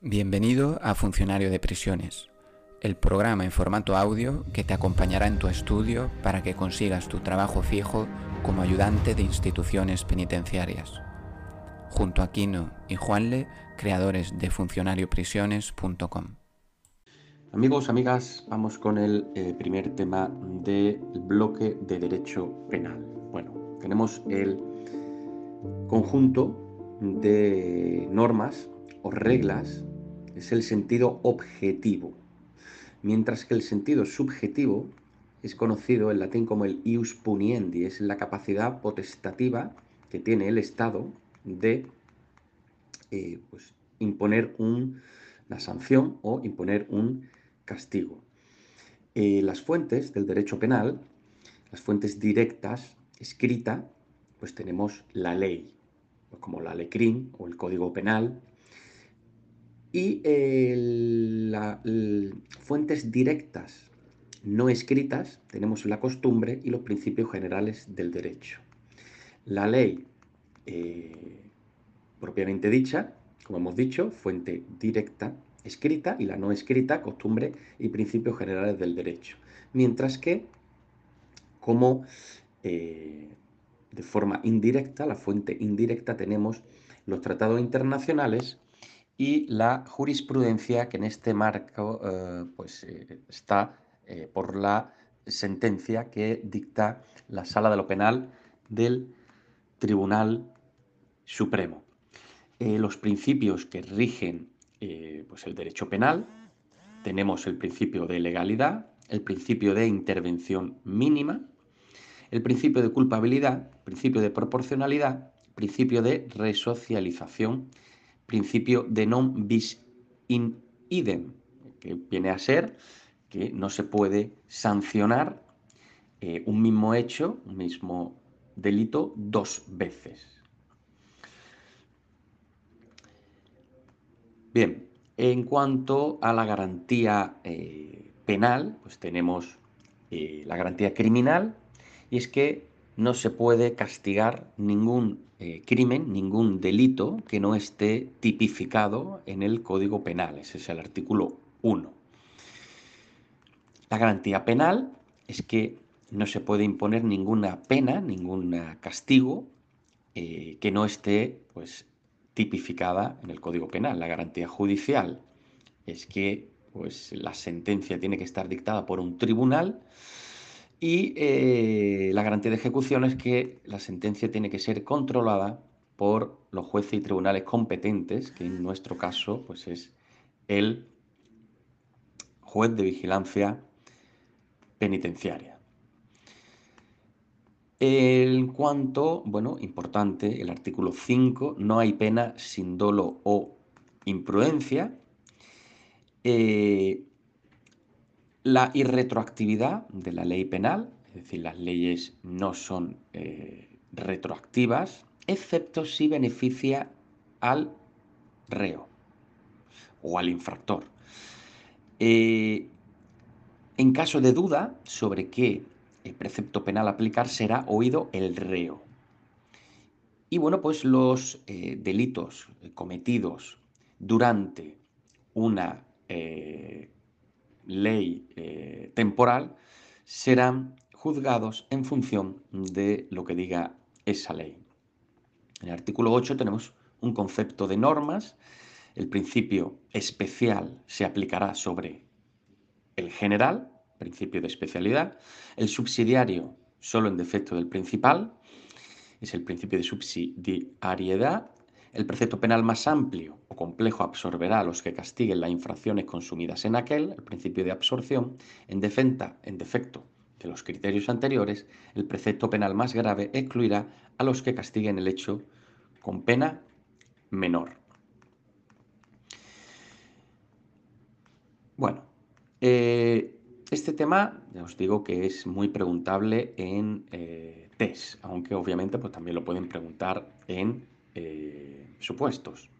Bienvenido a Funcionario de Prisiones, el programa en formato audio que te acompañará en tu estudio para que consigas tu trabajo fijo como ayudante de instituciones penitenciarias. Junto a Kino y Juanle, creadores de funcionarioprisiones.com. Amigos, amigas, vamos con el eh, primer tema del bloque de derecho penal. Bueno, tenemos el conjunto de normas o reglas es el sentido objetivo, mientras que el sentido subjetivo es conocido en latín como el ius puniendi, es la capacidad potestativa que tiene el Estado de eh, pues, imponer una sanción o imponer un castigo. Eh, las fuentes del derecho penal, las fuentes directas, escrita, pues tenemos la ley, como la LECRIN o el Código Penal, y las fuentes directas no escritas tenemos la costumbre y los principios generales del derecho. La ley eh, propiamente dicha, como hemos dicho, fuente directa escrita y la no escrita, costumbre y principios generales del derecho. Mientras que, como eh, de forma indirecta, la fuente indirecta, tenemos los tratados internacionales y la jurisprudencia que en este marco eh, pues, eh, está eh, por la sentencia que dicta la Sala de lo Penal del Tribunal Supremo. los principios que rigen pues el derecho penal, tenemos el principio de legalidad, el principio de intervención mínima, el principio de culpabilidad, principio de proporcionalidad, principio de resocialización principio de non bis in idem, que viene a ser que no se puede sancionar eh, un mismo hecho, un mismo delito dos veces. Bien, en cuanto a la garantía eh, penal, pues tenemos eh, la garantía criminal, y es que no se puede castigar ningún eh, crimen, ningún delito que no esté tipificado en el Código Penal. Ese es el artículo 1. La garantía penal es que no se puede imponer ninguna pena, ningún castigo eh, que no esté pues, tipificada en el Código Penal. La garantía judicial es que pues, la sentencia tiene que estar dictada por un tribunal y eh, la garantía de ejecución es que la sentencia tiene que ser controlada por los jueces y tribunales competentes, que en nuestro caso pues es el juez de vigilancia penitenciaria. En cuanto, bueno, importante, el artículo 5, no hay pena sin dolo o imprudencia. Eh, la irretroactividad de la ley penal, es decir, las leyes no son eh, retroactivas, excepto si beneficia al reo o al infractor. Eh, en caso de duda sobre qué precepto penal aplicar, será oído el reo. Y bueno, pues los eh, delitos cometidos durante una ley eh, temporal serán juzgados en función de lo que diga esa ley. En el artículo 8 tenemos un concepto de normas. El principio especial se aplicará sobre el general, principio de especialidad. El subsidiario solo en defecto del principal, es el principio de subsidiariedad. El precepto penal más amplio o complejo absorberá a los que castiguen las infracciones consumidas en aquel, el principio de absorción, en, en defecto de los criterios anteriores, el precepto penal más grave excluirá a los que castiguen el hecho con pena menor. Bueno, eh, este tema, ya os digo que es muy preguntable en eh, aunque obviamente pues, también lo pueden preguntar en eh, supuestos.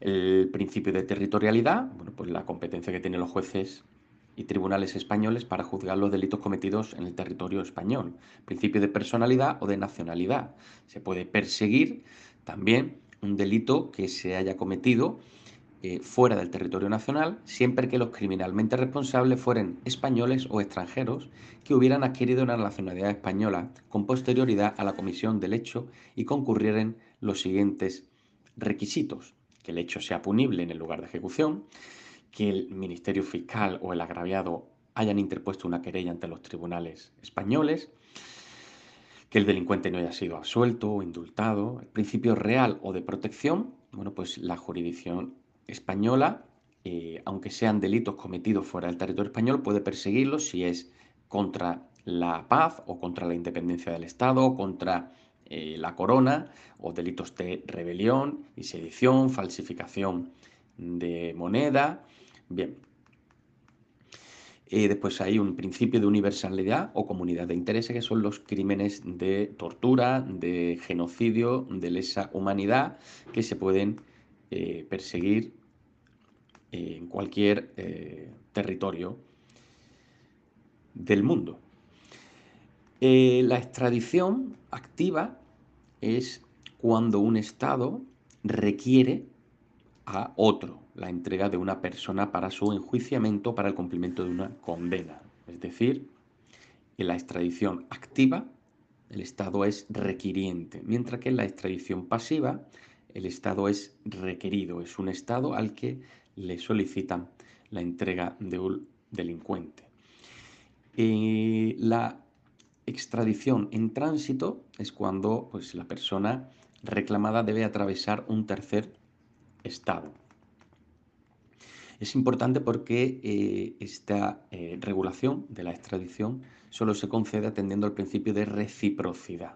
El principio de territorialidad, bueno, pues la competencia que tienen los jueces y tribunales españoles para juzgar los delitos cometidos en el territorio español. Principio de personalidad o de nacionalidad. Se puede perseguir también un delito que se haya cometido eh, fuera del territorio nacional, siempre que los criminalmente responsables fueran españoles o extranjeros que hubieran adquirido una nacionalidad española con posterioridad a la comisión del hecho y concurrieren los siguientes requisitos. Que el hecho sea punible en el lugar de ejecución, que el Ministerio Fiscal o el agraviado hayan interpuesto una querella ante los tribunales españoles, que el delincuente no haya sido absuelto o indultado, el principio real o de protección, bueno, pues la jurisdicción española, eh, aunque sean delitos cometidos fuera del territorio español, puede perseguirlos si es contra la paz o contra la independencia del Estado o contra eh, la corona o delitos de rebelión y sedición, falsificación de moneda. Bien. Eh, después hay un principio de universalidad o comunidad de intereses que son los crímenes de tortura, de genocidio, de lesa humanidad que se pueden perseguir en cualquier eh, territorio del mundo. Eh, la extradición activa es cuando un Estado requiere a otro la entrega de una persona para su enjuiciamiento para el cumplimiento de una condena. Es decir, en la extradición activa el Estado es requiriente, mientras que en la extradición pasiva el Estado es requerido, es un Estado al que le solicitan la entrega de un delincuente. Eh, la extradición en tránsito es cuando pues, la persona reclamada debe atravesar un tercer estado. Es importante porque eh, esta eh, regulación de la extradición solo se concede atendiendo al principio de reciprocidad.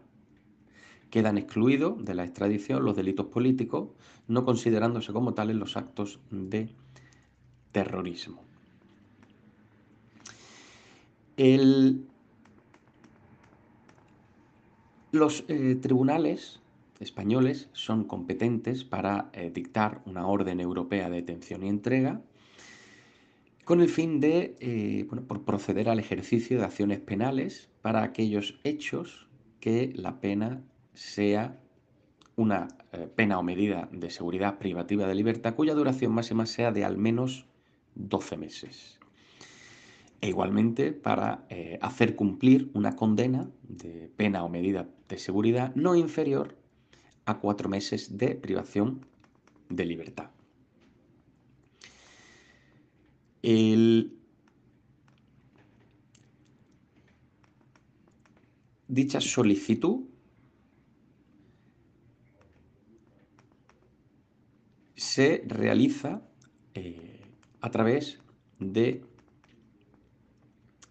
Quedan excluidos de la extradición los delitos políticos, no considerándose como tales los actos de terrorismo. Los eh, tribunales españoles son competentes para eh, dictar una orden europea de detención y entrega con el fin de eh, por proceder al ejercicio de acciones penales para aquellos hechos que la pena sea una pena o medida de seguridad privativa de libertad cuya duración máxima sea de al menos 12 meses. E igualmente para eh, hacer cumplir una condena de pena o medida de seguridad no inferior a cuatro meses de privación de libertad. Dicha solicitud se realiza eh, a través de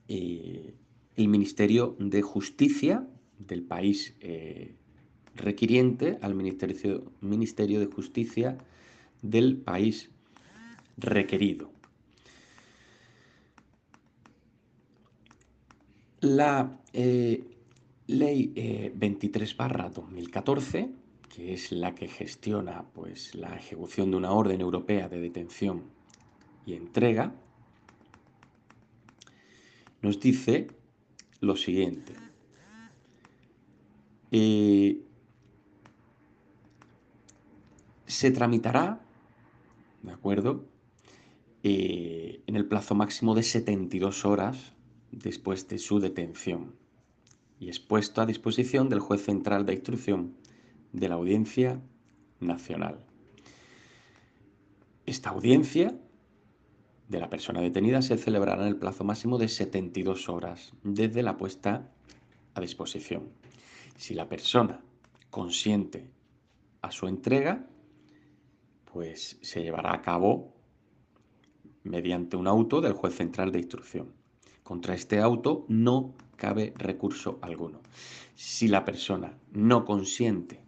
eh, el Ministerio de Justicia del país eh, requiriente al Ministerio, Ministerio de Justicia del país requerido. La ley 23 2014 que es la que gestiona pues, la ejecución de una orden europea de detención y entrega, nos dice lo siguiente. Eh, se tramitará, ¿de acuerdo? Eh, en el plazo máximo de 72 horas después de su detención y es puesto a disposición del juez central de instrucción de la Audiencia Nacional. Esta audiencia de la persona detenida se celebrará en el plazo máximo de 72 horas desde la puesta a disposición. Si la persona consiente a su entrega, pues se llevará a cabo mediante un auto del juez central de instrucción. Contra este auto no cabe recurso alguno. Si la persona no consiente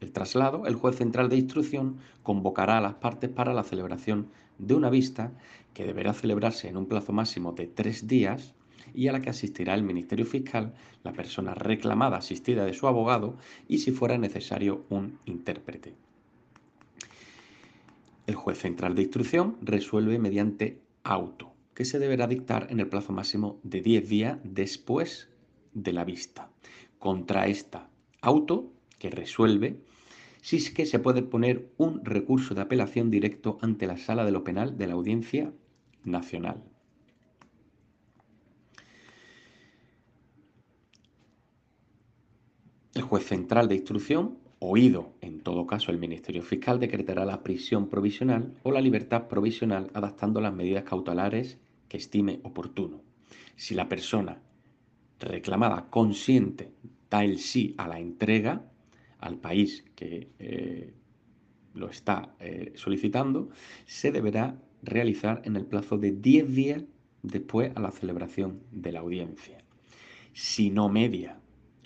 el traslado, el juez central de instrucción convocará a las partes para la celebración de una vista que deberá celebrarse en un plazo máximo de tres días y a la que asistirá el Ministerio Fiscal, la persona reclamada asistida de su abogado y si fuera necesario un intérprete. El juez central de instrucción resuelve mediante auto, que se deberá dictar en el plazo máximo de 10 días después de la vista. Contra esta auto que resuelve, sí es que se puede poner un recurso de apelación directo ante la sala de lo penal de la Audiencia Nacional. El juez central de instrucción, oído en todo caso el Ministerio Fiscal, decretará la prisión provisional o la libertad provisional adaptando las medidas cautelares que estime oportuno. Si la persona reclamada consciente da el sí a la entrega al país que eh, lo está eh, solicitando, se deberá realizar en el plazo de 10 días después a la celebración de la audiencia. Si no media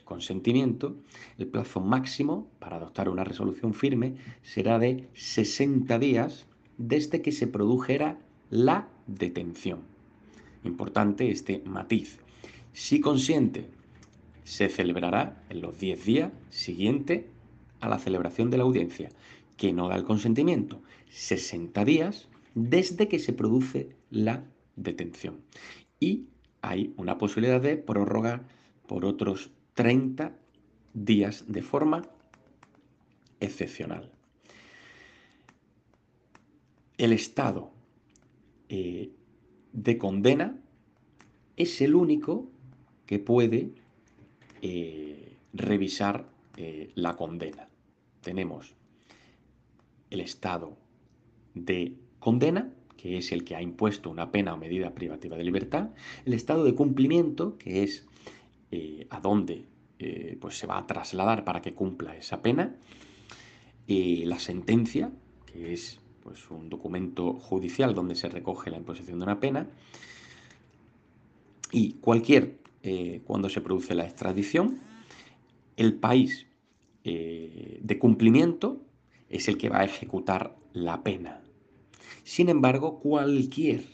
consentimiento, el plazo máximo para adoptar una resolución firme será de 60 días desde que se produjera la detención. Importante este matiz. Si consiente, se celebrará en los 10 días siguientes a la celebración de la audiencia. Que no da el consentimiento, 60 días desde que se produce la detención. Y hay una posibilidad de prórroga por otros 30 días de forma excepcional. El estado eh, de condena es el único que puede eh, revisar eh, la condena. Tenemos el estado de condena, que es el que ha impuesto una pena o medida privativa de libertad, el estado de cumplimiento, que es eh, a dónde pues se va a trasladar para que cumpla esa pena, la sentencia, que es pues, un documento judicial donde se recoge la imposición de una pena, y cualquier, eh, cuando se produce la extradición, el país eh, de cumplimiento es el que va a ejecutar la pena. Sin embargo, cualquier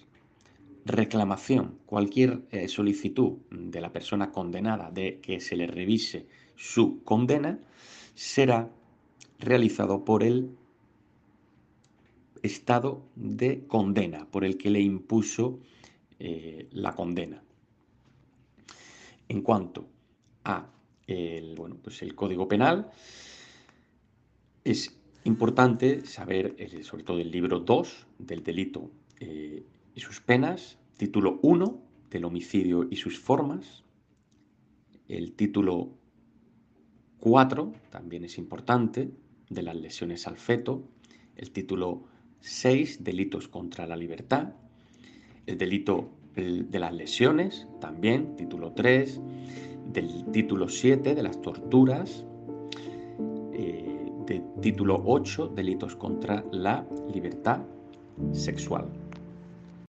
reclamación, cualquier eh, solicitud de la persona condenada de que se le revise su condena, será realizado por el estado de condena, por el que le impuso la condena. En cuanto a el, bueno, pues el Código Penal, es importante saber, sobre todo el libro 2 del delito eh, y sus penas, título 1 del homicidio y sus formas, el título 4 también es importante, de las lesiones al feto, el título 6, delitos contra la libertad, el delito de las lesiones, también, título 3, del título 7 de las torturas, eh, de título 8, delitos contra la libertad sexual.